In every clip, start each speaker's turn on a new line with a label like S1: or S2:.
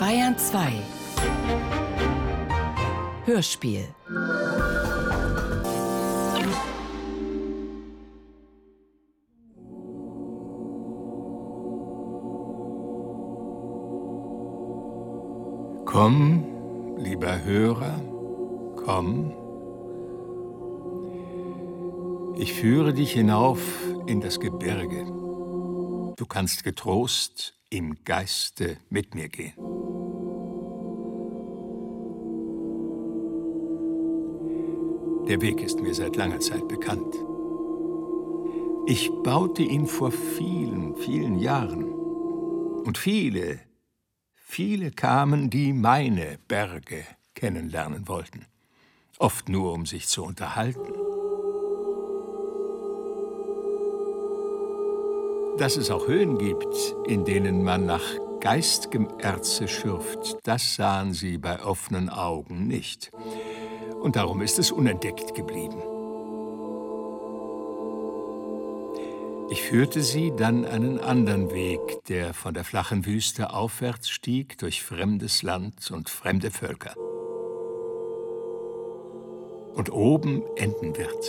S1: Bayern 2 Hörspiel
S2: Komm, lieber Hörer, komm. Ich führe dich hinauf in das Gebirge. Du kannst getrost im Geiste mit mir gehen. Der Weg ist mir seit langer Zeit bekannt. Ich baute ihn vor vielen, vielen Jahren. Und viele, viele kamen, die meine Berge kennenlernen wollten. Oft nur, um sich zu unterhalten. Dass es auch Höhen gibt, in denen man nach geistigem Erze schürft, das sahen sie bei offenen Augen nicht. Und darum ist es unentdeckt geblieben. Ich führte sie dann einen anderen Weg, der von der flachen Wüste aufwärts stieg, durch fremdes Land und fremde Völker. Und oben enden wird,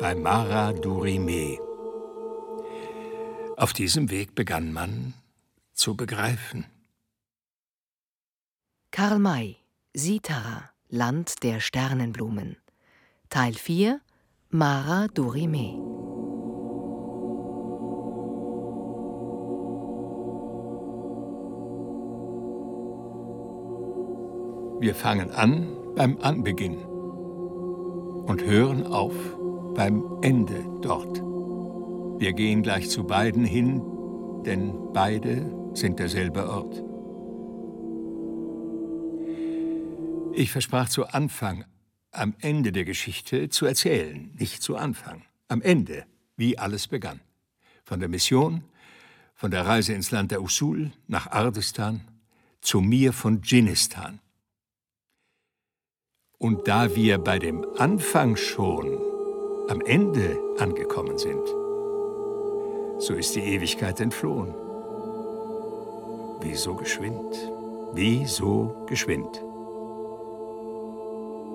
S2: bei Mara Durime, auf diesem Weg begann man zu begreifen.
S1: Karl May, Sitara, Land der Sternenblumen. Teil 4 Mara Dorime.
S2: Wir fangen an beim Anbeginn und hören auf beim Ende dort. Wir gehen gleich zu beiden hin, denn beide sind derselbe Ort. Ich versprach zu Anfang, am Ende der Geschichte zu erzählen, nicht zu Anfang, am Ende, wie alles begann. Von der Mission, von der Reise ins Land der Usul nach Ardestan, zu mir von Dschinnistan. Und da wir bei dem Anfang schon am Ende angekommen sind, so ist die Ewigkeit entflohen. Wie so geschwind, wie so geschwind.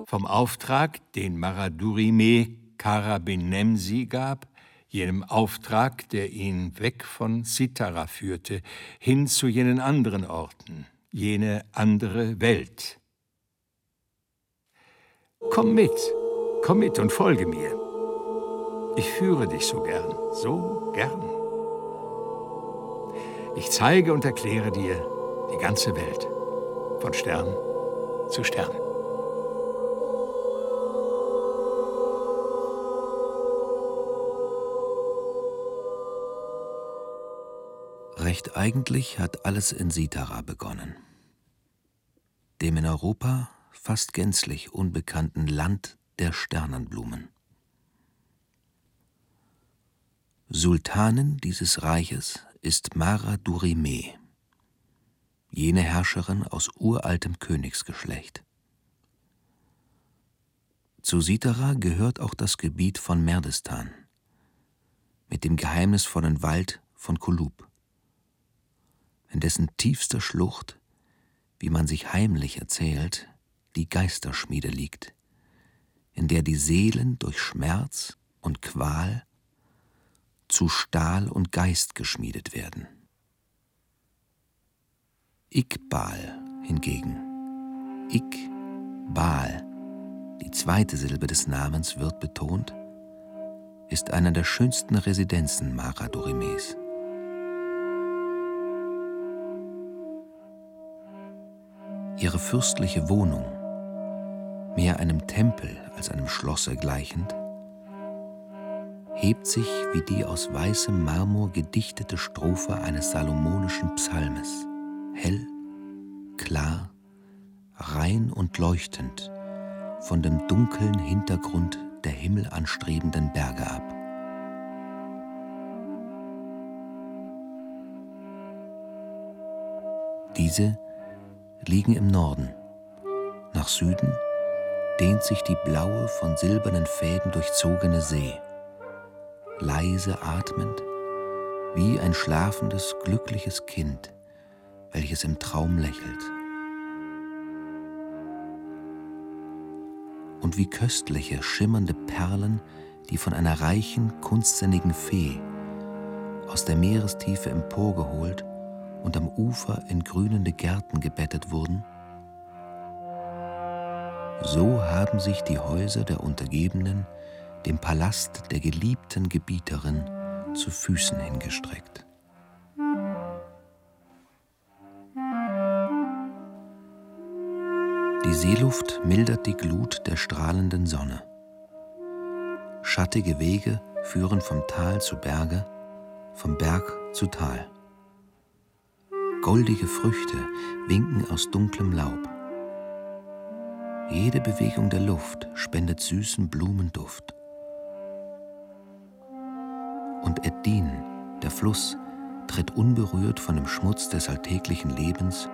S2: Vom Auftrag, den Maradurime Karabinemsi gab, jenem Auftrag, der ihn weg von Sitara führte, hin zu jenen anderen Orten, jene andere Welt. Komm mit, komm mit und folge mir. Ich führe dich so gern, so gern. Ich zeige und erkläre dir die ganze Welt, von Stern zu Stern.
S3: Recht eigentlich hat alles in Sitara begonnen, dem in Europa fast gänzlich unbekannten Land der Sternenblumen. Sultanin dieses Reiches ist Mara Durime, jene Herrscherin aus uraltem Königsgeschlecht. Zu Sitara gehört auch das Gebiet von Merdestan mit dem geheimnisvollen Wald von Kulub, in dessen tiefster Schlucht, wie man sich heimlich erzählt, die Geisterschmiede liegt, in der die Seelen durch Schmerz und Qual zu Stahl und Geist geschmiedet werden. Iqbal hingegen, Iqbal, die zweite Silbe des Namens wird betont, ist einer der schönsten Residenzen Maradorimes. Ihre fürstliche Wohnung, mehr einem Tempel als einem Schlosse gleichend, hebt sich wie die aus weißem Marmor gedichtete Strophe eines salomonischen Psalmes, hell, klar, rein und leuchtend von dem dunklen Hintergrund der himmelanstrebenden Berge ab. Diese liegen im Norden. Nach Süden dehnt sich die blaue, von silbernen Fäden durchzogene See leise atmend, wie ein schlafendes, glückliches Kind, welches im Traum lächelt. Und wie köstliche, schimmernde Perlen, die von einer reichen, kunstsinnigen Fee aus der Meerestiefe emporgeholt und am Ufer in grünende Gärten gebettet wurden, so haben sich die Häuser der Untergebenen dem Palast der geliebten Gebieterin zu Füßen hingestreckt. Die Seeluft mildert die Glut der strahlenden Sonne. Schattige Wege führen vom Tal zu Berge, vom Berg zu Tal. Goldige Früchte winken aus dunklem Laub. Jede Bewegung der Luft spendet süßen Blumenduft. Und Eddin, der Fluss, tritt unberührt von dem Schmutz des alltäglichen Lebens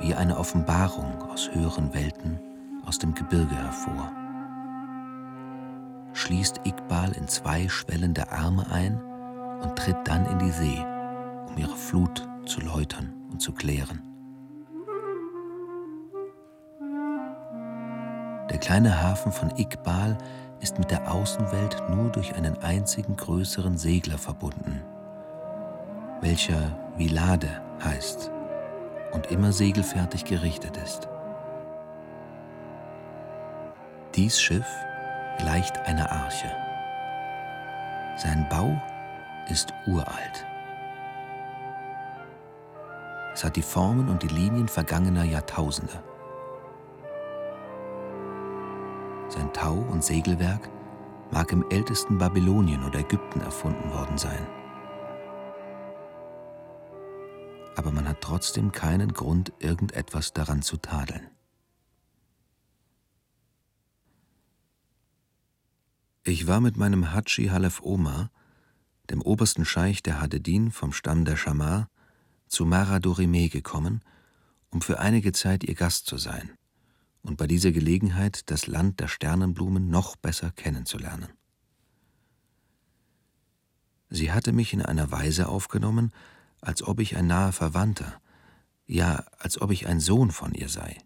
S3: wie eine Offenbarung aus höheren Welten aus dem Gebirge hervor. Schließt Iqbal in zwei schwellende Arme ein und tritt dann in die See, um ihre Flut zu läutern und zu klären. Der kleine Hafen von Iqbal ist mit der Außenwelt nur durch einen einzigen größeren Segler verbunden, welcher Vilade heißt und immer segelfertig gerichtet ist. Dies Schiff gleicht einer Arche. Sein Bau ist uralt. Es hat die Formen und die Linien vergangener Jahrtausende. Sein Tau- und Segelwerk mag im ältesten Babylonien oder Ägypten erfunden worden sein. Aber man hat trotzdem keinen Grund, irgendetwas daran zu tadeln. Ich war mit meinem Hadschi Halef Omar, dem obersten Scheich der Hadedin vom Stamm der Schamar, zu Mara Dorime gekommen, um für einige Zeit ihr Gast zu sein und bei dieser Gelegenheit das Land der Sternenblumen noch besser kennenzulernen. Sie hatte mich in einer Weise aufgenommen, als ob ich ein naher Verwandter, ja, als ob ich ein Sohn von ihr sei.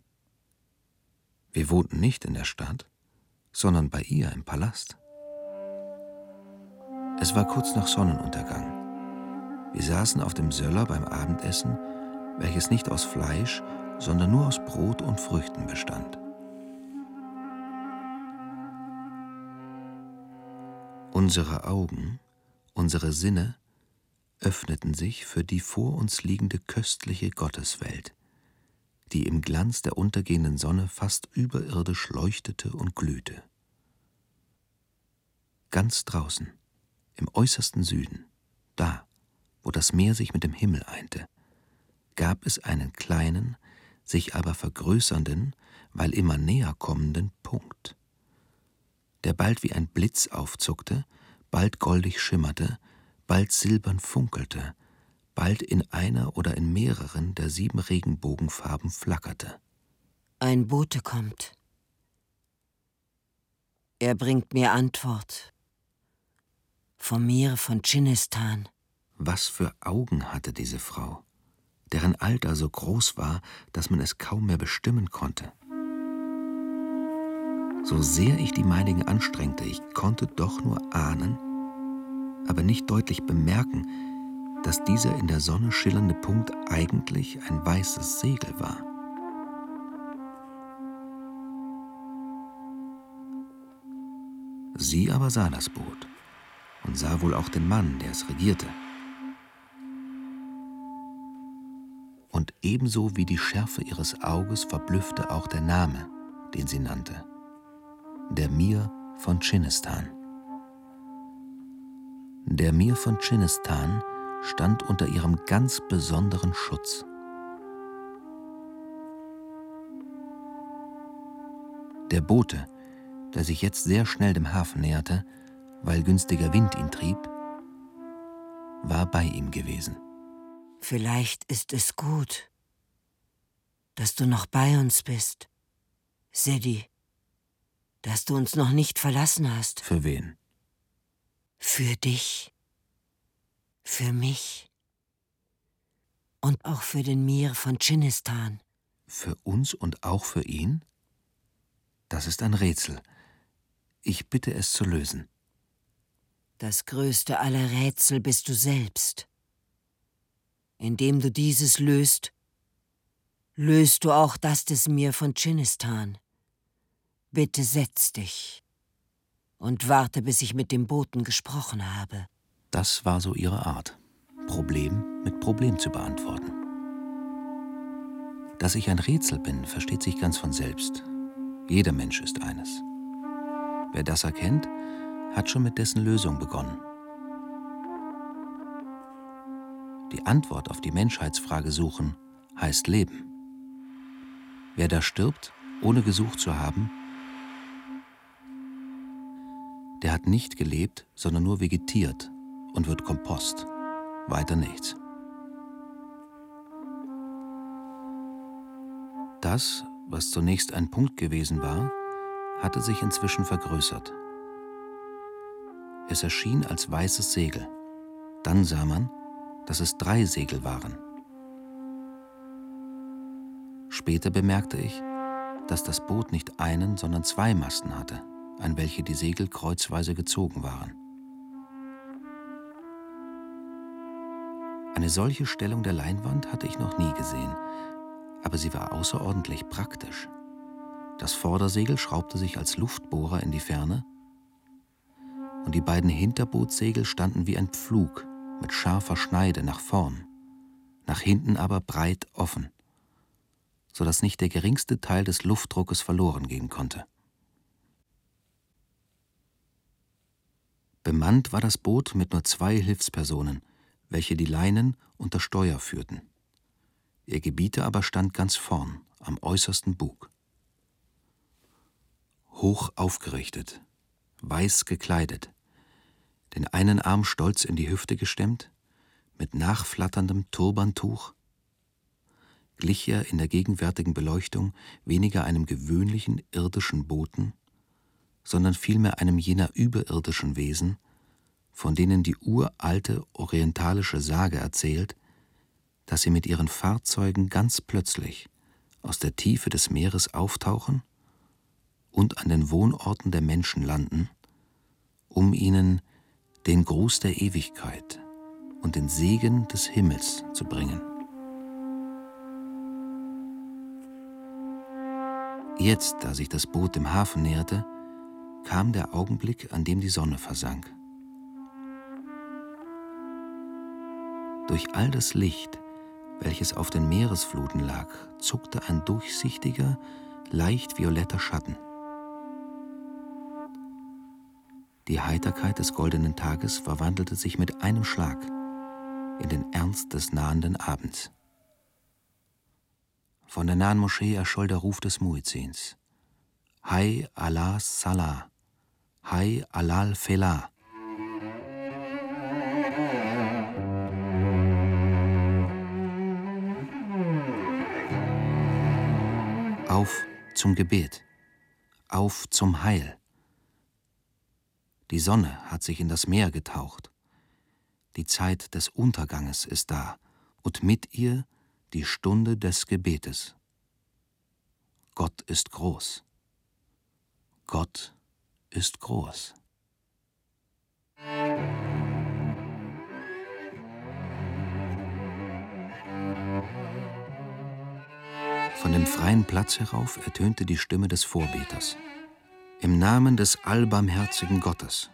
S3: Wir wohnten nicht in der Stadt, sondern bei ihr im Palast. Es war kurz nach Sonnenuntergang. Wir saßen auf dem Söller beim Abendessen, welches nicht aus Fleisch, sondern nur aus Brot und Früchten bestand. Unsere Augen, unsere Sinne öffneten sich für die vor uns liegende köstliche Gotteswelt, die im Glanz der untergehenden Sonne fast überirdisch leuchtete und glühte. Ganz draußen, im äußersten Süden, da, wo das Meer sich mit dem Himmel einte, gab es einen kleinen, sich aber vergrößernden, weil immer näher kommenden Punkt, der bald wie ein Blitz aufzuckte, bald goldig schimmerte, bald silbern funkelte, bald in einer oder in mehreren der sieben Regenbogenfarben flackerte.
S4: Ein Bote kommt. Er bringt mir Antwort. Vom Meer von Chinistan.
S3: Was für Augen hatte diese Frau? deren Alter so groß war, dass man es kaum mehr bestimmen konnte. So sehr ich die meinigen anstrengte, ich konnte doch nur ahnen, aber nicht deutlich bemerken, dass dieser in der Sonne schillernde Punkt eigentlich ein weißes Segel war. Sie aber sah das Boot und sah wohl auch den Mann, der es regierte. Und ebenso wie die Schärfe ihres Auges verblüffte auch der Name, den sie nannte, der Mir von Chinistan. Der Mir von Chinistan stand unter ihrem ganz besonderen Schutz. Der Bote, der sich jetzt sehr schnell dem Hafen näherte, weil günstiger Wind ihn trieb, war bei ihm gewesen.
S4: Vielleicht ist es gut, dass du noch bei uns bist, Sedi, dass du uns noch nicht verlassen hast.
S3: Für wen?
S4: Für dich, für mich Und auch für den Mir von Chinistan.
S3: Für uns und auch für ihn? Das ist ein Rätsel. Ich bitte es zu lösen.
S4: Das größte aller Rätsel bist du selbst. Indem du dieses löst, löst du auch das des Mir von Chinistan. Bitte setz dich und warte, bis ich mit dem Boten gesprochen habe.
S3: Das war so ihre Art, Problem mit Problem zu beantworten. Dass ich ein Rätsel bin, versteht sich ganz von selbst. Jeder Mensch ist eines. Wer das erkennt, hat schon mit dessen Lösung begonnen. Die Antwort auf die Menschheitsfrage suchen heißt Leben. Wer da stirbt, ohne gesucht zu haben, der hat nicht gelebt, sondern nur vegetiert und wird Kompost. Weiter nichts. Das, was zunächst ein Punkt gewesen war, hatte sich inzwischen vergrößert. Es erschien als weißes Segel. Dann sah man, dass es drei Segel waren. Später bemerkte ich, dass das Boot nicht einen, sondern zwei Masten hatte, an welche die Segel kreuzweise gezogen waren. Eine solche Stellung der Leinwand hatte ich noch nie gesehen, aber sie war außerordentlich praktisch. Das Vordersegel schraubte sich als Luftbohrer in die Ferne und die beiden Hinterbootsegel standen wie ein Pflug mit scharfer Schneide nach vorn, nach hinten aber breit offen, so dass nicht der geringste Teil des Luftdruckes verloren gehen konnte. Bemannt war das Boot mit nur zwei Hilfspersonen, welche die Leinen unter Steuer führten. Ihr Gebieter aber stand ganz vorn, am äußersten Bug. Hoch aufgerichtet, weiß gekleidet, den einen Arm stolz in die Hüfte gestemmt, mit nachflatterndem Turbantuch, glich er in der gegenwärtigen Beleuchtung weniger einem gewöhnlichen irdischen Boten, sondern vielmehr einem jener überirdischen Wesen, von denen die uralte orientalische Sage erzählt, dass sie mit ihren Fahrzeugen ganz plötzlich aus der Tiefe des Meeres auftauchen und an den Wohnorten der Menschen landen, um ihnen den Gruß der Ewigkeit und den Segen des Himmels zu bringen. Jetzt, da sich das Boot dem Hafen näherte, kam der Augenblick, an dem die Sonne versank. Durch all das Licht, welches auf den Meeresfluten lag, zuckte ein durchsichtiger, leicht violetter Schatten. Die Heiterkeit des goldenen Tages verwandelte sich mit einem Schlag in den Ernst des nahenden Abends. Von der nahen Moschee erscholl der Ruf des Muezzins. Hai Allah Salah, Hai Alal Felah. Auf zum Gebet, auf zum Heil. Die Sonne hat sich in das Meer getaucht. Die Zeit des Unterganges ist da und mit ihr die Stunde des Gebetes. Gott ist groß. Gott ist groß. Von dem freien Platz herauf ertönte die Stimme des Vorbeters. Im Namen des allbarmherzigen Gottes.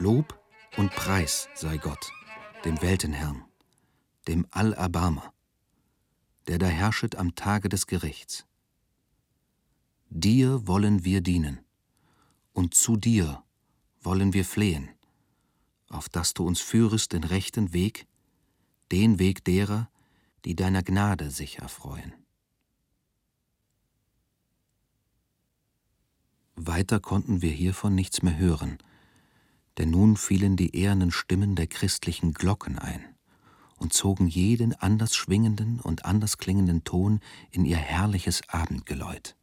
S3: Lob und Preis sei Gott, dem Weltenherrn, dem Allerbarmer, der da herrschet am Tage des Gerichts. Dir wollen wir dienen, und zu dir wollen wir flehen, auf dass du uns führest den rechten Weg, den Weg derer, die deiner Gnade sich erfreuen. Weiter konnten wir hiervon nichts mehr hören, denn nun fielen die ehernen Stimmen der christlichen Glocken ein und zogen jeden anders schwingenden und anders klingenden Ton in ihr herrliches Abendgeläut.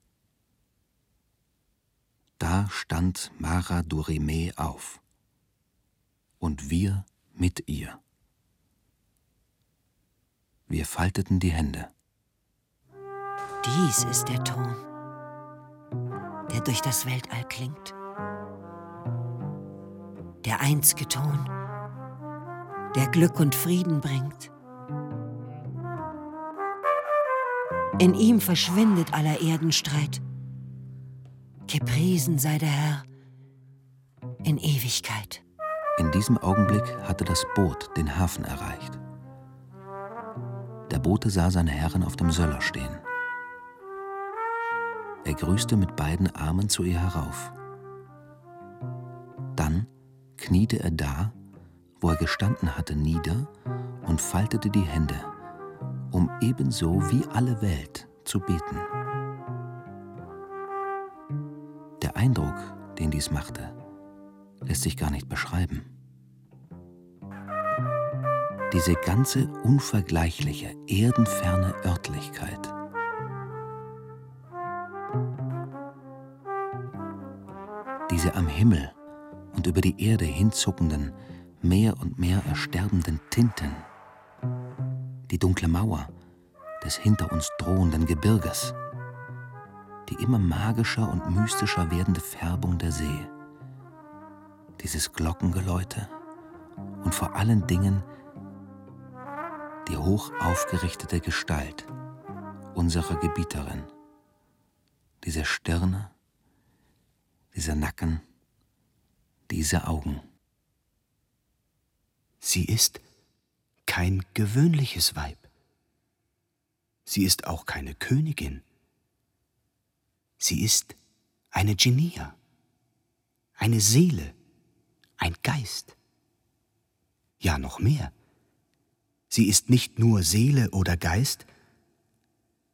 S3: Da stand Mara Durime auf und wir mit ihr. Wir falteten die Hände.
S4: Dies ist der Ton, durch das Weltall klingt. Der einzige Ton, der Glück und Frieden bringt. In ihm verschwindet aller Erdenstreit. Gepriesen sei der Herr in Ewigkeit.
S3: In diesem Augenblick hatte das Boot den Hafen erreicht. Der Bote sah seine Herren auf dem Söller stehen. Er grüßte mit beiden Armen zu ihr herauf. Dann kniete er da, wo er gestanden hatte, nieder und faltete die Hände, um ebenso wie alle Welt zu beten. Der Eindruck, den dies machte, lässt sich gar nicht beschreiben. Diese ganze unvergleichliche, erdenferne Örtlichkeit. Diese am Himmel und über die Erde hinzuckenden, mehr und mehr ersterbenden Tinten. Die dunkle Mauer des hinter uns drohenden Gebirges. Die immer magischer und mystischer werdende Färbung der See dieses Glockengeläute und vor allen Dingen die hoch aufgerichtete Gestalt unserer Gebieterin, diese Stirne, dieser Nacken, diese Augen.
S5: Sie ist kein gewöhnliches Weib. Sie ist auch keine Königin. Sie ist eine Genia, eine Seele, ein Geist. Ja, noch mehr. Sie ist nicht nur Seele oder Geist,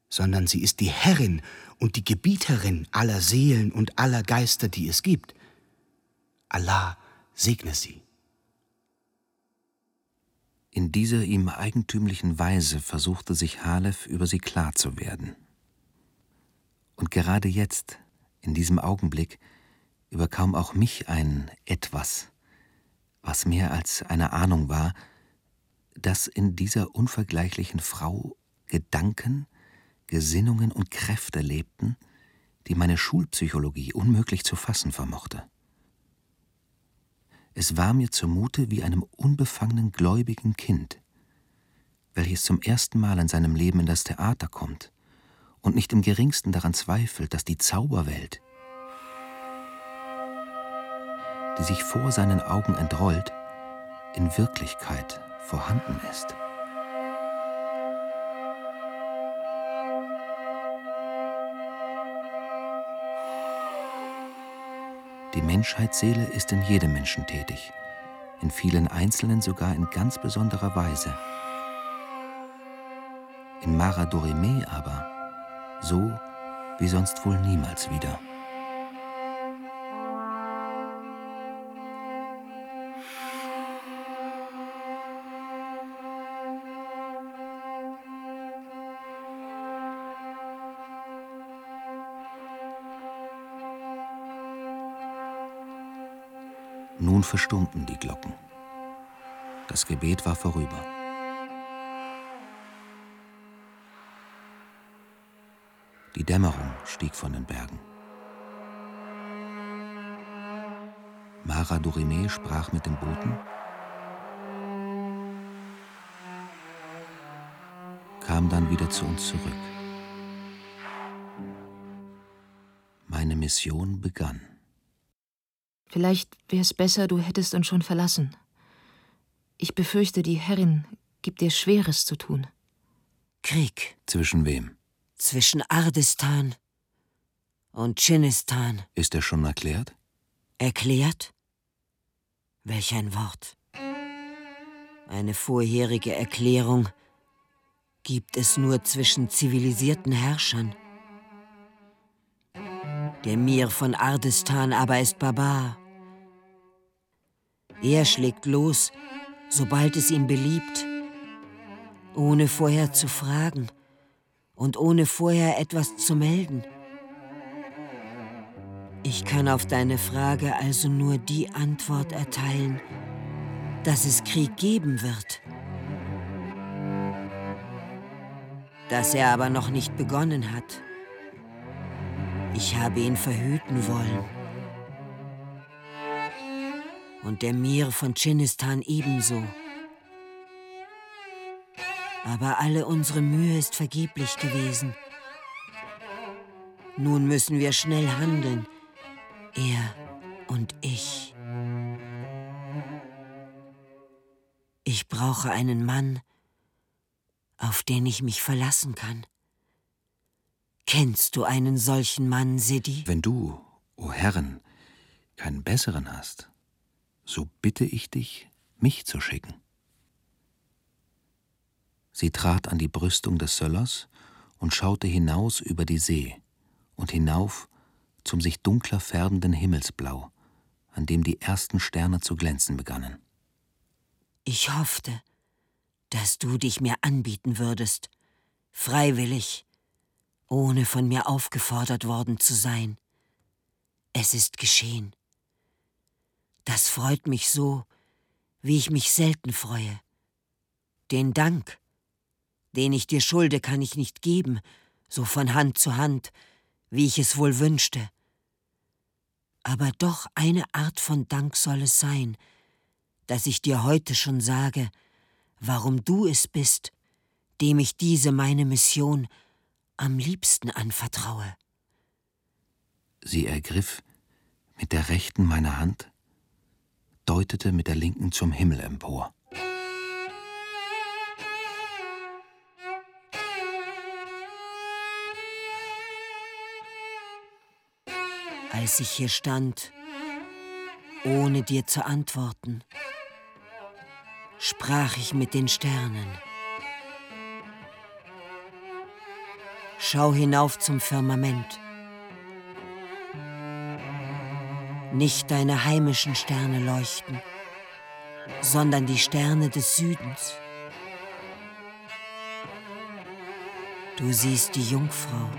S5: sondern sie ist die Herrin und die Gebieterin aller Seelen und aller Geister, die es gibt. Allah segne sie.
S3: In dieser ihm eigentümlichen Weise versuchte sich Halef über sie klar zu werden. Und gerade jetzt, in diesem Augenblick, überkam auch mich ein Etwas, was mehr als eine Ahnung war, dass in dieser unvergleichlichen Frau Gedanken, Gesinnungen und Kräfte lebten, die meine Schulpsychologie unmöglich zu fassen vermochte. Es war mir zumute wie einem unbefangenen gläubigen Kind, welches zum ersten Mal in seinem Leben in das Theater kommt und nicht im geringsten daran zweifelt, dass die Zauberwelt, die sich vor seinen Augen entrollt, in Wirklichkeit vorhanden ist. Die Menschheitsseele ist in jedem Menschen tätig, in vielen Einzelnen sogar in ganz besonderer Weise. In Mara Dorime aber so wie sonst wohl niemals wieder. Nun verstummten die Glocken. Das Gebet war vorüber. Die Dämmerung stieg von den Bergen. Mara Dorime sprach mit dem Boten, kam dann wieder zu uns zurück. Meine Mission begann.
S6: Vielleicht wäre es besser, du hättest uns schon verlassen. Ich befürchte, die Herrin gibt dir Schweres zu tun.
S4: Krieg.
S3: Zwischen wem?
S4: Zwischen Ardistan und Chinistan.
S3: Ist er schon erklärt?
S4: Erklärt? Welch ein Wort. Eine vorherige Erklärung gibt es nur zwischen zivilisierten Herrschern. Der Mir von Ardistan aber ist Barbar. Er schlägt los, sobald es ihm beliebt, ohne vorher zu fragen und ohne vorher etwas zu melden. Ich kann auf deine Frage also nur die Antwort erteilen, dass es Krieg geben wird. das er aber noch nicht begonnen hat. Ich habe ihn verhüten wollen. Und der Mir von Chinistan ebenso. Aber alle unsere Mühe ist vergeblich gewesen. Nun müssen wir schnell handeln, er und ich. Ich brauche einen Mann, auf den ich mich verlassen kann. Kennst du einen solchen Mann, Sidi?
S3: Wenn du, o oh Herren, keinen besseren hast, so bitte ich dich, mich zu schicken. Sie trat an die Brüstung des Söllers und schaute hinaus über die See und hinauf zum sich dunkler färbenden Himmelsblau, an dem die ersten Sterne zu glänzen begannen.
S4: Ich hoffte, dass du dich mir anbieten würdest, freiwillig, ohne von mir aufgefordert worden zu sein. Es ist geschehen. Das freut mich so, wie ich mich selten freue. Den Dank, den ich dir schulde, kann ich nicht geben, so von Hand zu Hand, wie ich es wohl wünschte. Aber doch eine Art von Dank soll es sein, dass ich dir heute schon sage, warum du es bist, dem ich diese meine Mission am liebsten anvertraue.
S3: Sie ergriff mit der rechten meine Hand, deutete mit der linken zum Himmel empor.
S4: Als ich hier stand, ohne dir zu antworten, sprach ich mit den Sternen. Schau hinauf zum Firmament. Nicht deine heimischen Sterne leuchten, sondern die Sterne des Südens. Du siehst die Jungfrau,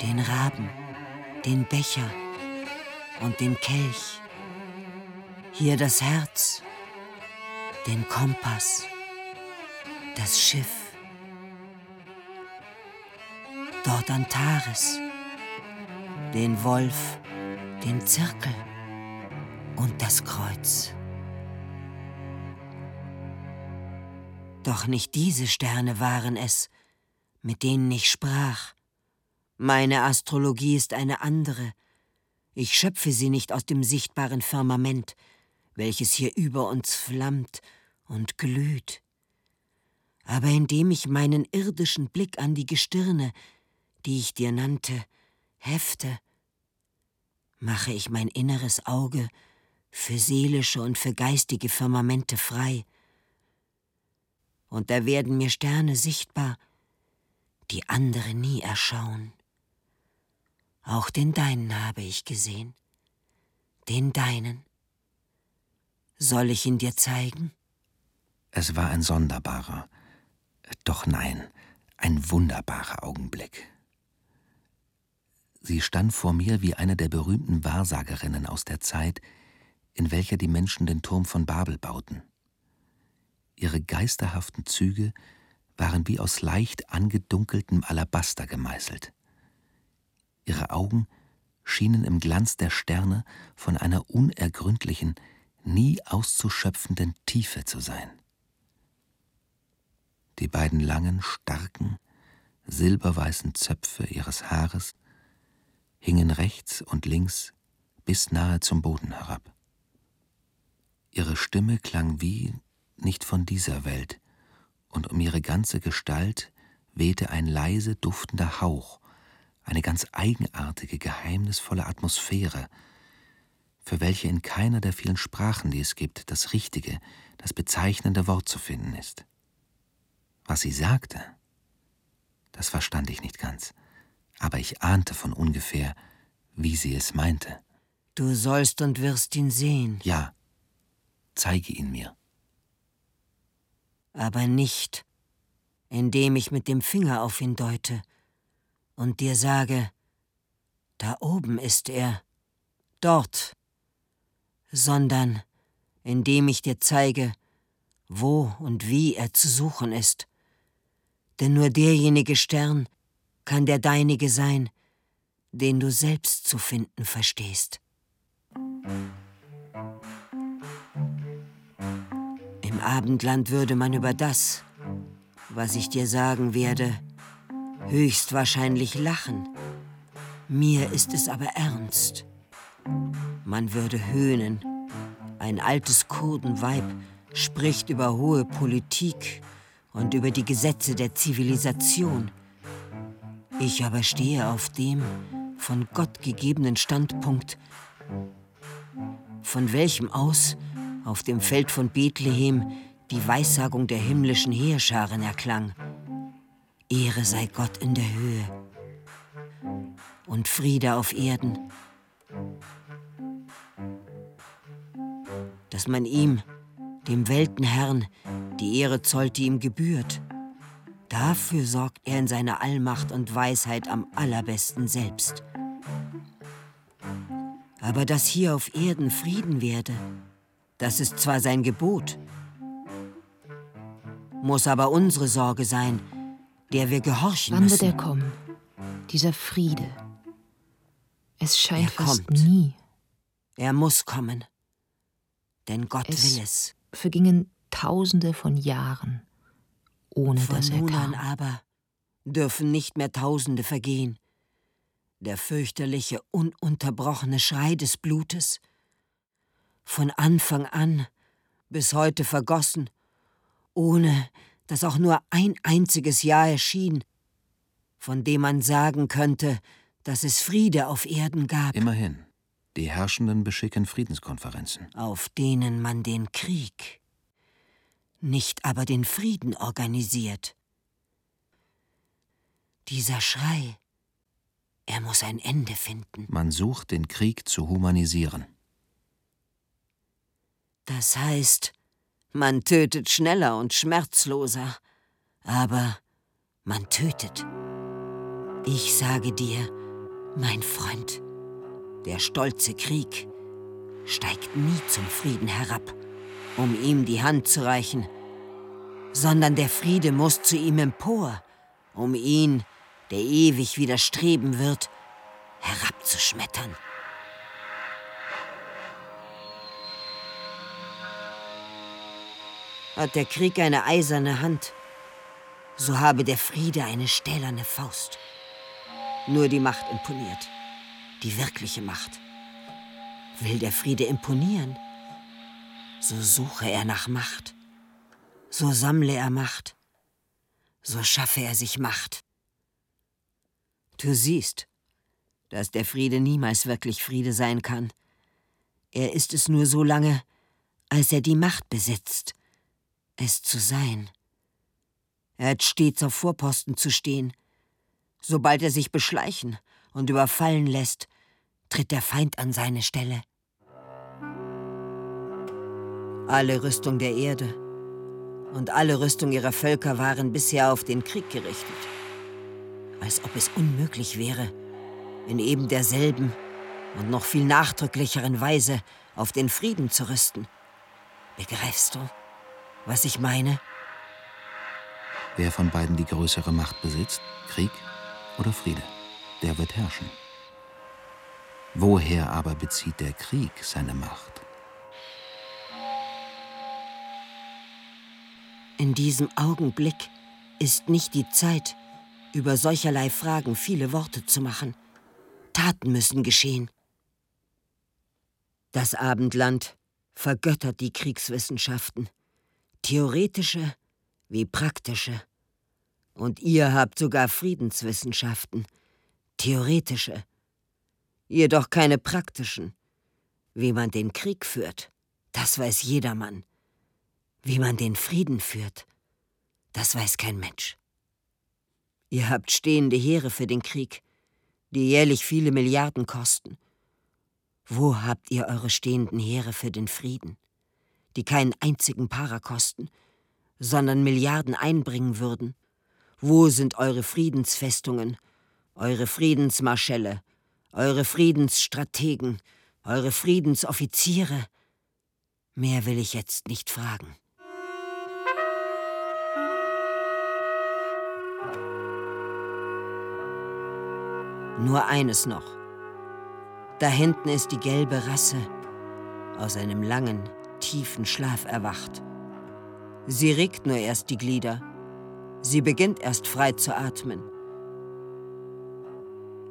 S4: den Raben, den Becher und den Kelch. Hier das Herz, den Kompass, das Schiff. Dort Antares, den Wolf, den Zirkel und das Kreuz. Doch nicht diese Sterne waren es, mit denen ich sprach. Meine Astrologie ist eine andere. Ich schöpfe sie nicht aus dem sichtbaren Firmament, welches hier über uns flammt und glüht. Aber indem ich meinen irdischen Blick an die Gestirne, die ich dir nannte, hefte, mache ich mein inneres Auge für seelische und für geistige Firmamente frei. Und da werden mir Sterne sichtbar, die andere nie erschauen. Auch den deinen habe ich gesehen, den deinen. Soll ich ihn dir zeigen?
S3: Es war ein sonderbarer, doch nein, ein wunderbarer Augenblick. Sie stand vor mir wie eine der berühmten Wahrsagerinnen aus der Zeit, in welcher die Menschen den Turm von Babel bauten. Ihre geisterhaften Züge waren wie aus leicht angedunkeltem Alabaster gemeißelt. Ihre Augen schienen im Glanz der Sterne von einer unergründlichen, nie auszuschöpfenden Tiefe zu sein. Die beiden langen, starken, silberweißen Zöpfe ihres Haares hingen rechts und links bis nahe zum Boden herab. Ihre Stimme klang wie nicht von dieser Welt, und um ihre ganze Gestalt wehte ein leise duftender Hauch, eine ganz eigenartige, geheimnisvolle Atmosphäre, für welche in keiner der vielen Sprachen, die es gibt, das richtige, das bezeichnende Wort zu finden ist. Was sie sagte, das verstand ich nicht ganz aber ich ahnte von ungefähr, wie sie es meinte.
S4: Du sollst und wirst ihn sehen.
S3: Ja, zeige ihn mir.
S4: Aber nicht, indem ich mit dem Finger auf ihn deute und dir sage, da oben ist er, dort, sondern indem ich dir zeige, wo und wie er zu suchen ist. Denn nur derjenige Stern kann der deinige sein, den du selbst zu finden verstehst. Im Abendland würde man über das, was ich dir sagen werde, höchstwahrscheinlich lachen. Mir ist es aber ernst. Man würde höhnen. Ein altes Kurdenweib spricht über hohe Politik und über die Gesetze der Zivilisation. Ich aber stehe auf dem von Gott gegebenen Standpunkt, von welchem aus auf dem Feld von Bethlehem die Weissagung der himmlischen Heerscharen erklang. Ehre sei Gott in der Höhe und Friede auf Erden. Dass man ihm, dem Weltenherrn, die Ehre zollt, die ihm gebührt. Dafür sorgt er in seiner Allmacht und Weisheit am allerbesten selbst. Aber dass hier auf Erden Frieden werde, das ist zwar sein Gebot, muss aber unsere Sorge sein, der wir gehorchen
S6: Wann
S4: müssen.
S6: wird er kommen? Dieser Friede. Es scheint
S4: Er
S6: fast
S4: kommt.
S6: nie.
S4: Er muss kommen. Denn Gott
S6: Es
S4: will es.
S6: vergingen Tausende von Jahren, ohne
S4: Von
S6: dass er
S4: nun an
S6: kam.
S4: aber dürfen nicht mehr Tausende vergehen. Der fürchterliche, ununterbrochene Schrei des Blutes, von Anfang an bis heute vergossen, ohne dass auch nur ein einziges Jahr erschien, von dem man sagen könnte, dass es Friede auf Erden gab,
S3: Immerhin, die Herrschenden beschicken Friedenskonferenzen.
S4: auf denen man den Krieg, nicht aber den Frieden organisiert. Dieser Schrei, er muss ein Ende finden.
S3: Man sucht, den Krieg zu humanisieren.
S4: Das heißt, man tötet schneller und schmerzloser, aber man tötet. Ich sage dir, mein Freund, der stolze Krieg steigt nie zum Frieden herab, um ihm die Hand zu reichen, sondern der Friede muss zu ihm empor, um ihn, der ewig widerstreben wird, herabzuschmettern. Hat der Krieg eine eiserne Hand, so habe der Friede eine stählerne Faust. Nur die Macht imponiert, die wirkliche Macht. Will der Friede imponieren, so suche er nach Macht, so sammle er Macht, so schaffe er sich Macht. Du siehst, dass der Friede niemals wirklich Friede sein kann. Er ist es nur so lange, als er die Macht besitzt, es zu sein. Er hat stets auf Vorposten zu stehen. Sobald er sich beschleichen und überfallen lässt, tritt der Feind an seine Stelle. Alle Rüstung der Erde und alle Rüstung ihrer Völker waren bisher auf den Krieg gerichtet. Als ob es unmöglich wäre, in eben derselben und noch viel nachdrücklicheren Weise auf den Frieden zu rüsten. Begreifst du, was ich meine?
S3: Wer von beiden die größere Macht besitzt, Krieg oder Friede, der wird herrschen. Woher aber bezieht der Krieg seine Macht?
S4: In diesem Augenblick ist nicht die Zeit, über solcherlei Fragen viele Worte zu machen. Taten müssen geschehen. Das Abendland vergöttert die Kriegswissenschaften, theoretische wie praktische. Und ihr habt sogar Friedenswissenschaften, theoretische, jedoch keine praktischen. Wie man den Krieg führt, das weiß jedermann. Wie man den Frieden führt, das weiß kein Mensch. Ihr habt stehende Heere für den Krieg, die jährlich viele Milliarden kosten. Wo habt ihr eure stehenden Heere für den Frieden, die keinen einzigen Para kosten, sondern Milliarden einbringen würden? Wo sind eure Friedensfestungen, eure Friedensmarschälle, eure Friedensstrategen, eure Friedensoffiziere? Mehr will ich jetzt nicht fragen. Nur eines noch. Da hinten ist die gelbe Rasse, aus einem langen, tiefen Schlaf erwacht. Sie regt nur erst die Glieder. Sie beginnt erst frei zu atmen.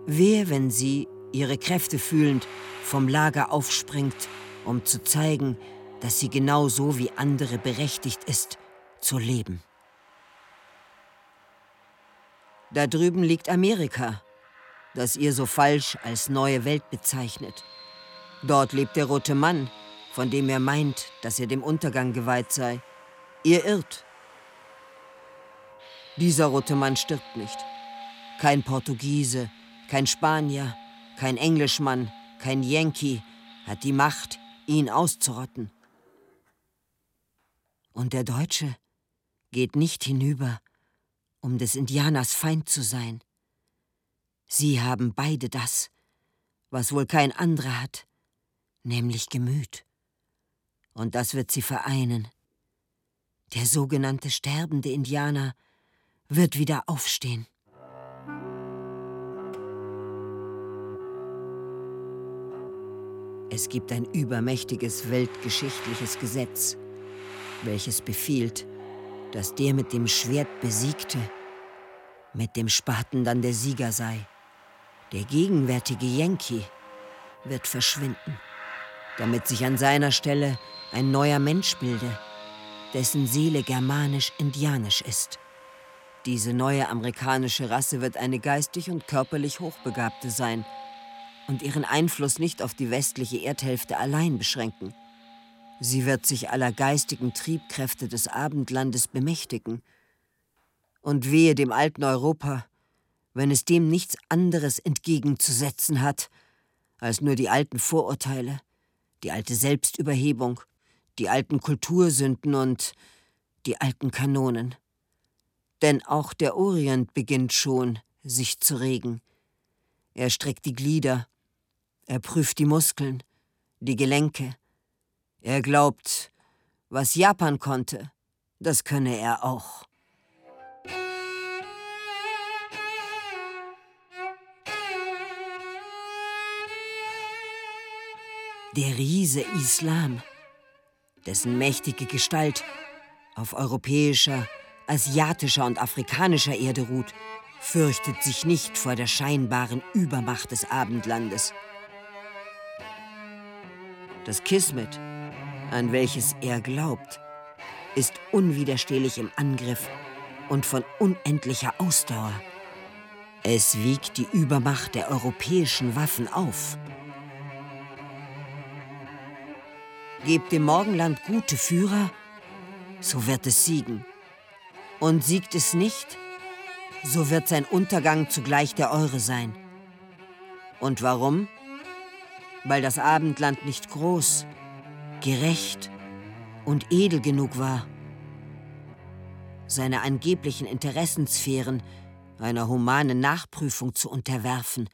S4: Wehe, wenn sie, ihre Kräfte fühlend, vom Lager aufspringt, um zu zeigen, dass sie genauso wie andere berechtigt ist, zu leben. Da drüben liegt Amerika, das ihr so falsch als neue Welt bezeichnet. Dort lebt der rote Mann, von dem er meint, dass er dem Untergang geweiht sei. Ihr irrt. Dieser rote Mann stirbt nicht. Kein Portugiese, kein Spanier, kein Englischmann, kein Yankee hat die Macht, ihn auszurotten. Und der Deutsche geht nicht hinüber, um des Indianers Feind zu sein. Sie haben beide das, was wohl kein anderer hat, nämlich Gemüt. Und das wird sie vereinen. Der sogenannte sterbende Indianer wird wieder aufstehen. Es gibt ein übermächtiges weltgeschichtliches Gesetz, welches befiehlt, dass der mit dem Schwert besiegte, mit dem Spaten dann der Sieger sei. Der gegenwärtige Yankee wird verschwinden, damit sich an seiner Stelle ein neuer Mensch bilde, dessen Seele germanisch-indianisch ist. Diese neue amerikanische Rasse wird eine geistig und körperlich Hochbegabte sein und ihren Einfluss nicht auf die westliche Erdhälfte allein beschränken. Sie wird sich aller geistigen Triebkräfte des Abendlandes bemächtigen. Und wehe dem alten Europa, wenn es dem nichts anderes entgegenzusetzen hat, als nur die alten Vorurteile, die alte Selbstüberhebung, die alten Kultursünden und die alten Kanonen. Denn auch der Orient beginnt schon, sich zu regen. Er streckt die Glieder, er prüft die Muskeln, die Gelenke, er glaubt, was Japan konnte, das könne er auch. Der Riese Islam, dessen mächtige Gestalt auf europäischer, asiatischer und afrikanischer Erde ruht, fürchtet sich nicht vor der scheinbaren Übermacht des Abendlandes. Das Kismet an welches er glaubt, ist unwiderstehlich im Angriff und von unendlicher Ausdauer. Es wiegt die Übermacht der europäischen Waffen auf. Gebt dem Morgenland gute Führer, so wird es siegen. Und siegt es nicht, so wird sein Untergang zugleich der eure sein. Und warum? Weil das Abendland nicht groß, gerecht und edel genug war, seine angeblichen Interessensphären einer humanen Nachprüfung zu unterwerfen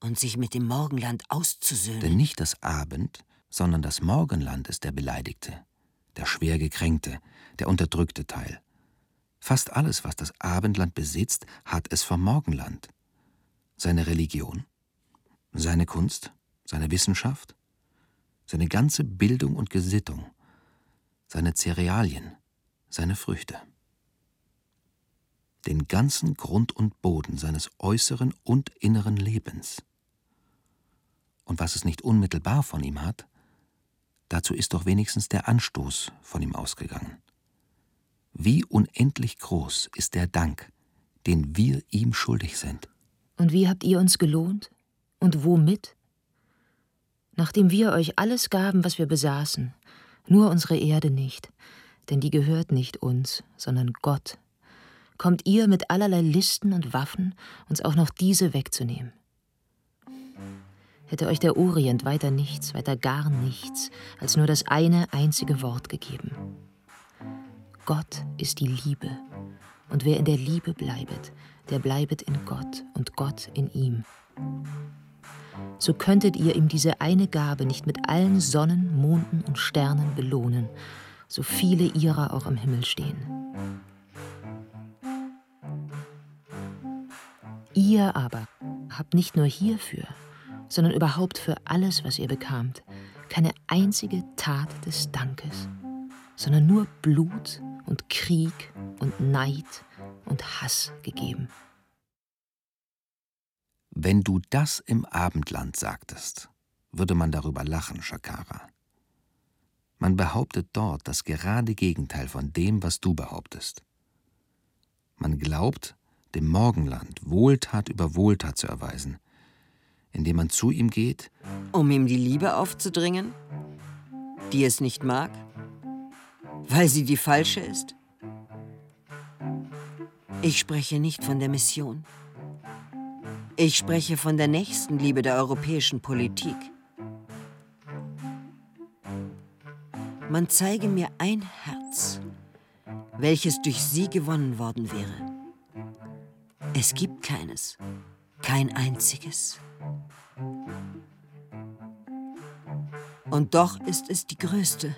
S4: und sich mit dem Morgenland auszusöhnen.
S3: Denn nicht das Abend, sondern das Morgenland ist der Beleidigte, der schwer gekränkte, der unterdrückte Teil. Fast alles, was das Abendland besitzt, hat es vom Morgenland. Seine Religion, seine Kunst, seine Wissenschaft, seine ganze Bildung und Gesittung, seine Cerealien, seine Früchte. Den ganzen Grund und Boden seines äußeren und inneren Lebens. Und was es nicht unmittelbar von ihm hat, dazu ist doch wenigstens der Anstoß von ihm ausgegangen. Wie unendlich groß ist der Dank, den wir ihm schuldig sind.
S6: Und wie habt ihr uns gelohnt? Und womit? nachdem wir euch alles gaben, was wir besaßen, nur unsere Erde nicht, denn die gehört nicht uns, sondern Gott, kommt ihr mit allerlei Listen und Waffen, uns auch noch diese wegzunehmen. Hätte euch der Orient weiter nichts, weiter gar nichts, als nur das eine einzige Wort gegeben. Gott ist die Liebe, und wer in der Liebe bleibet, der bleibet in Gott und Gott in ihm so könntet ihr ihm diese eine Gabe nicht mit allen Sonnen, Monden und Sternen belohnen, so viele ihrer auch im Himmel stehen. Ihr aber habt nicht nur hierfür, sondern überhaupt für alles, was ihr bekamt, keine einzige Tat des Dankes, sondern nur Blut und Krieg und Neid und Hass gegeben.
S3: Wenn du das im Abendland sagtest, würde man darüber lachen, Shakara. Man behauptet dort das gerade Gegenteil von dem, was du behauptest. Man glaubt, dem Morgenland Wohltat über Wohltat zu erweisen, indem man zu ihm geht,
S4: um ihm die Liebe aufzudringen, die es nicht mag, weil sie die falsche ist. Ich spreche nicht von der Mission. Ich spreche von der Nächstenliebe der europäischen Politik. Man zeige mir ein Herz, welches durch sie gewonnen worden wäre. Es gibt keines, kein einziges. Und doch ist es die größte,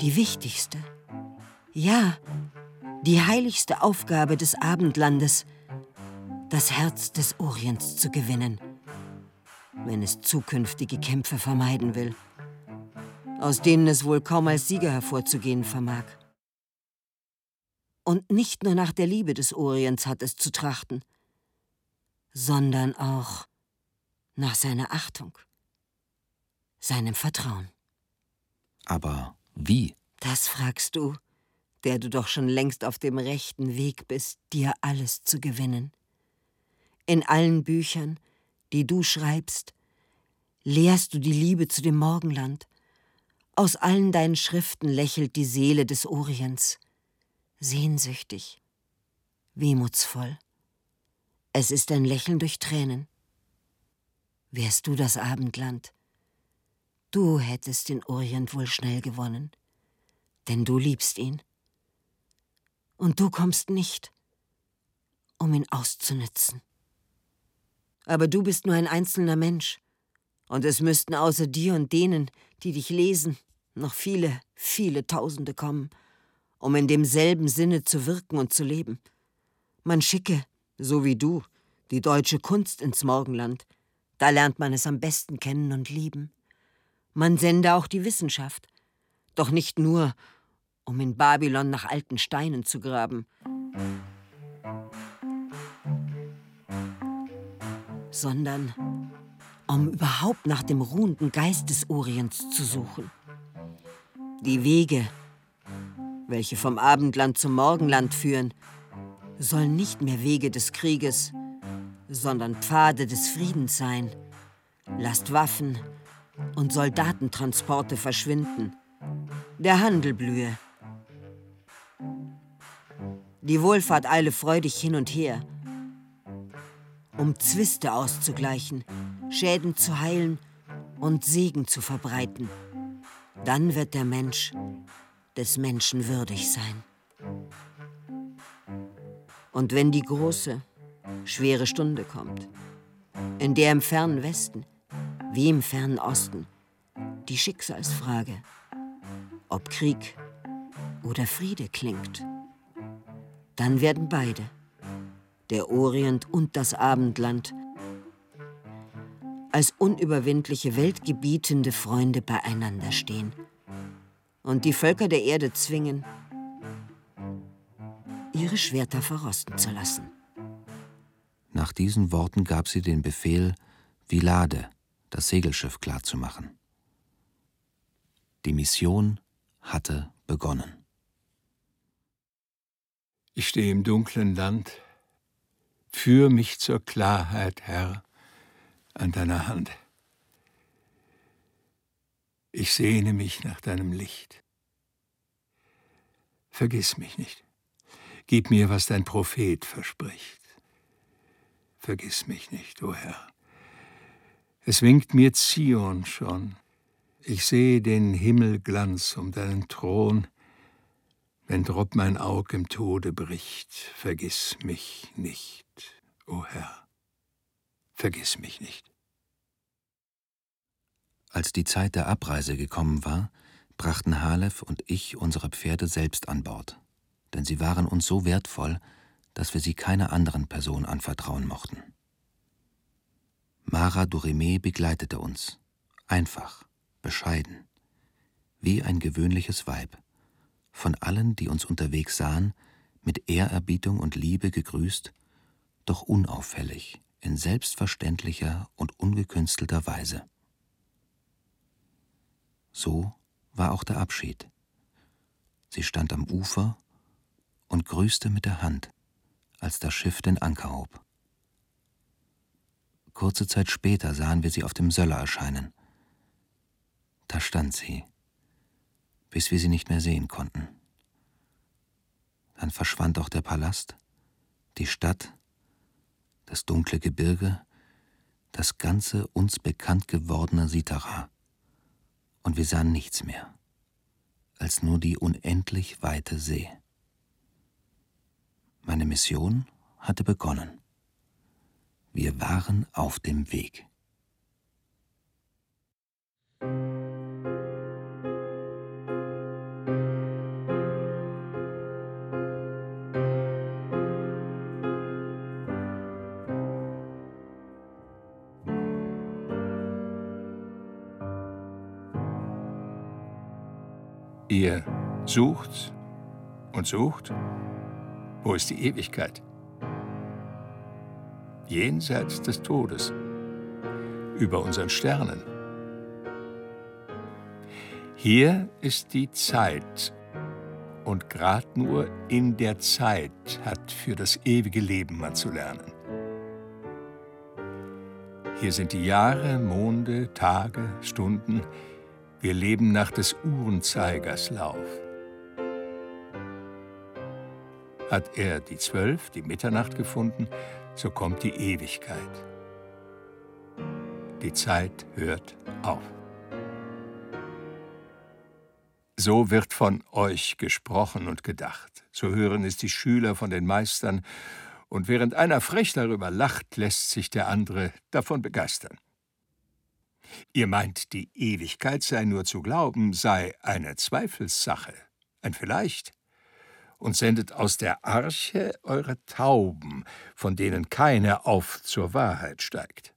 S4: die wichtigste, ja, die heiligste Aufgabe des Abendlandes, das Herz des Orients zu gewinnen, wenn es zukünftige Kämpfe vermeiden will aus denen es wohl kaum als Sieger hervorzugehen vermag. Und nicht nur nach der Liebe des Orients hat es zu trachten, sondern auch nach seiner Achtung, seinem Vertrauen.
S3: Aber wie?
S4: Das fragst du, der du doch schon längst auf dem rechten Weg bist, dir alles zu gewinnen. In allen Büchern, die du schreibst, lehrst du die Liebe zu dem Morgenland, aus allen deinen Schriften lächelt die Seele des Orients, sehnsüchtig, wehmutsvoll. Es ist ein Lächeln durch Tränen. Wärst du das Abendland, du hättest den Orient wohl schnell gewonnen, denn du liebst ihn. Und du kommst nicht, um ihn auszunützen. Aber du bist nur ein einzelner Mensch, und es müssten außer dir und denen, die dich lesen, noch viele, viele Tausende kommen, um in demselben Sinne zu wirken und zu leben. Man schicke, so wie du, die deutsche Kunst ins Morgenland, da lernt man es am besten kennen und lieben. Man sende auch die Wissenschaft, doch nicht nur, um in Babylon nach alten Steinen zu graben, sondern um überhaupt nach dem ruhenden Geist des Orients zu suchen. Die Wege, welche vom Abendland zum Morgenland führen, sollen nicht mehr Wege des Krieges, sondern Pfade des Friedens sein. Lasst Waffen und Soldatentransporte verschwinden. Der Handel blühe. Die Wohlfahrt eile freudig hin und her, um Zwiste auszugleichen, Schäden zu heilen und Segen zu verbreiten. Dann wird der Mensch des Menschen würdig sein. Und wenn die große, schwere Stunde kommt, in der im fernen Westen wie im fernen Osten die Schicksalsfrage, ob Krieg oder Friede klingt, dann werden beide, der Orient und das Abendland, als unüberwindliche weltgebietende Freunde beieinander stehen und die Völker der Erde zwingen, ihre Schwerter verrosten zu lassen.
S3: Nach diesen Worten gab sie den Befehl, Vilade, das Segelschiff klarzumachen. Die Mission hatte begonnen.
S2: Ich stehe im dunklen Land. Führ mich zur Klarheit, Herr, an deiner Hand. Ich sehne mich nach deinem Licht. Vergiss mich nicht. Gib mir, was dein Prophet verspricht. Vergiss mich nicht, o oh Herr. Es winkt mir Zion schon. Ich sehe den Himmelglanz um deinen Thron. Wenn drob mein Aug im Tode bricht, vergiss mich nicht, o oh Herr vergiss mich nicht.
S3: Als die Zeit der Abreise gekommen war, brachten Halef und ich unsere Pferde selbst an Bord, denn sie waren uns so wertvoll, dass wir sie keiner anderen Person anvertrauen mochten. Mara Dorime begleitete uns, einfach, bescheiden, wie ein gewöhnliches Weib, von allen, die uns unterwegs sahen, mit Ehrerbietung und Liebe gegrüßt, doch unauffällig, in selbstverständlicher und ungekünstelter Weise. So war auch der Abschied. Sie stand am Ufer und grüßte mit der Hand, als das Schiff den Anker hob. Kurze Zeit später sahen wir sie auf dem Söller erscheinen. Da stand sie, bis wir sie nicht mehr sehen konnten. Dann verschwand auch der Palast, die Stadt, das dunkle Gebirge, das ganze uns bekannt gewordene Sitara. Und wir sahen nichts mehr, als nur die unendlich weite See. Meine Mission hatte begonnen. Wir waren auf dem Weg.
S2: Ihr sucht und sucht. Wo ist die Ewigkeit? Jenseits des Todes. Über unseren Sternen. Hier ist die Zeit. Und grad nur in der Zeit hat für das ewige Leben man zu lernen. Hier sind die Jahre, Monde, Tage, Stunden, wir leben nach des Uhrenzeigers Lauf. Hat er die Zwölf, die Mitternacht gefunden, so kommt die Ewigkeit. Die Zeit hört auf. So wird von euch gesprochen und gedacht. So hören es die Schüler von den Meistern, und während einer frech darüber lacht, lässt sich der andere davon begeistern. Ihr meint, die Ewigkeit sei nur zu glauben, sei eine Zweifelssache, ein Vielleicht, und sendet aus der Arche eure Tauben, von denen keine auf zur Wahrheit steigt.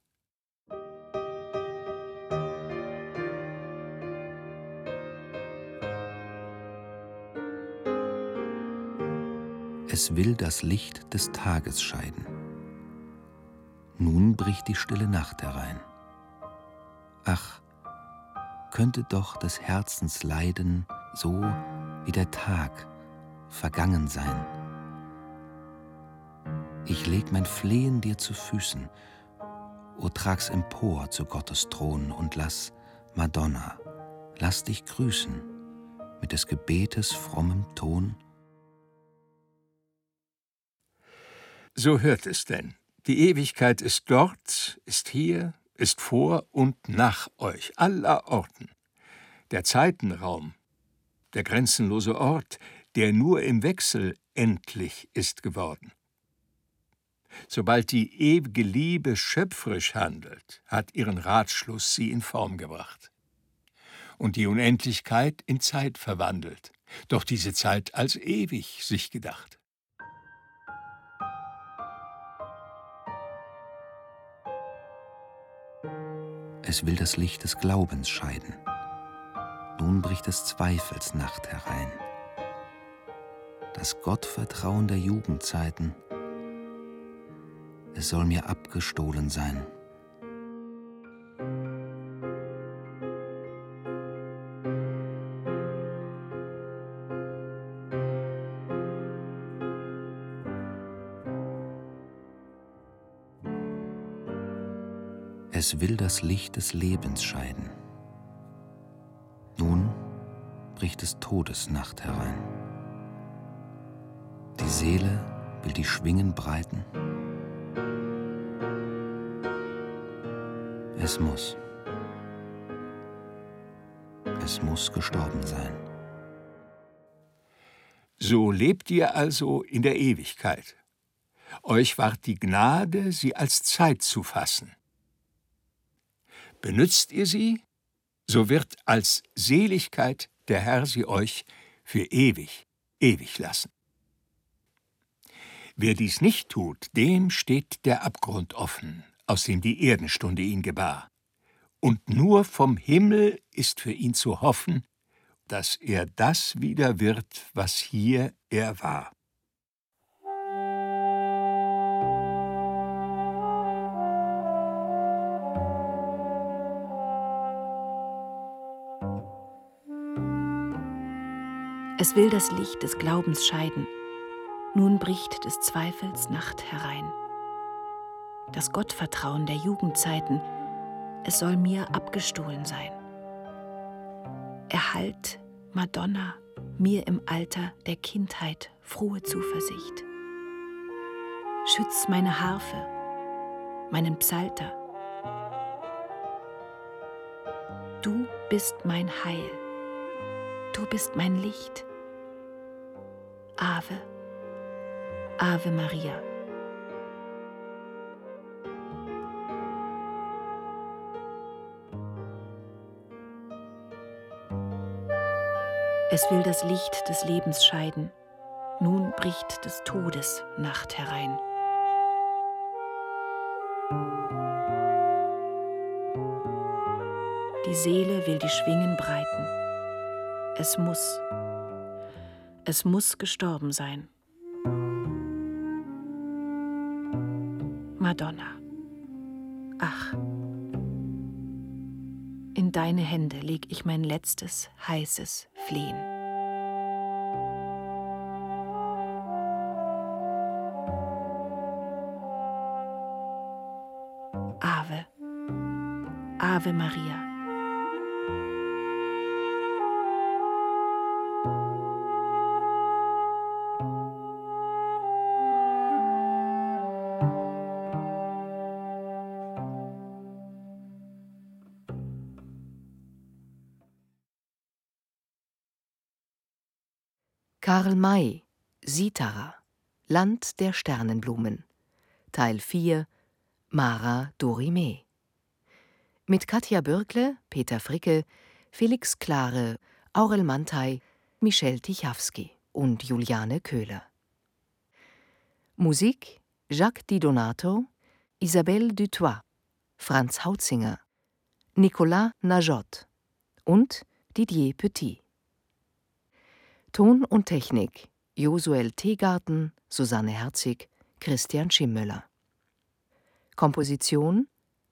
S3: Es will das Licht des Tages scheiden. Nun bricht die stille Nacht herein. Ach, könnte doch des Herzens Leiden so wie der Tag vergangen sein. Ich leg mein Flehen dir zu Füßen, o trag's empor zu Gottes Thron und lass, Madonna, lass dich grüßen mit des Gebetes frommem Ton.
S2: So hört es denn. Die Ewigkeit ist dort, ist hier, ist vor und nach euch aller Orten. Der Zeitenraum, der grenzenlose Ort, der nur im Wechsel endlich ist geworden. Sobald die ewige Liebe schöpferisch handelt, hat ihren Ratschluss sie in Form gebracht und die Unendlichkeit in Zeit verwandelt, doch diese Zeit als ewig sich gedacht.
S3: Es will das Licht des Glaubens scheiden. Nun bricht des Zweifels Nacht herein. Das Gottvertrauen der Jugendzeiten, es soll mir abgestohlen sein. Es will das Licht des Lebens scheiden. Nun bricht des Todes Nacht herein. Seele will die Schwingen breiten. Es muss. Es muss gestorben sein.
S2: So lebt ihr also in der Ewigkeit. Euch ward die Gnade, sie als Zeit zu fassen. Benützt ihr sie, so wird als Seligkeit der Herr sie euch für ewig, ewig lassen. Wer dies nicht tut, dem steht der Abgrund offen, aus dem die Erdenstunde ihn gebar. Und nur vom Himmel ist für ihn zu hoffen, dass er das wieder wird, was hier er war.
S7: Es will das Licht des Glaubens scheiden. Nun bricht des Zweifels Nacht herein. Das Gottvertrauen der Jugendzeiten, es soll mir abgestohlen sein. Erhalt, Madonna, mir im Alter der Kindheit frohe Zuversicht. Schütz meine Harfe, meinen Psalter. Du bist mein Heil, du bist mein Licht. Ave, Ave Maria. Es will das Licht des Lebens scheiden, nun bricht des Todes Nacht herein. Die Seele will die Schwingen breiten. Es muss, es muss gestorben sein. Madonna. Ach, in deine Hände leg ich mein letztes heißes Flehen. Ave, Ave Maria.
S1: Karl May, Sitara, Land der Sternenblumen. Teil 4 Mara Dorime. Mit Katja Bürkle, Peter Fricke, Felix Klare, Aurel Mantei, Michel Tichawski und Juliane Köhler. Musik Jacques Di Donato, Isabelle Dutoit, Franz Hautzinger, Nicolas Najot und Didier Petit. Ton und Technik Josuel Teegarten, Susanne Herzig, Christian Schimmöller. Komposition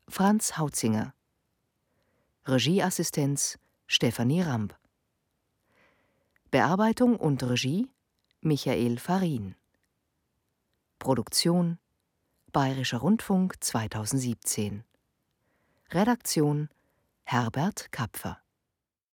S1: Franz Hautzinger. Regieassistenz Stefanie Ramp. Bearbeitung und Regie Michael Farin. Produktion Bayerischer Rundfunk 2017. Redaktion Herbert Kapfer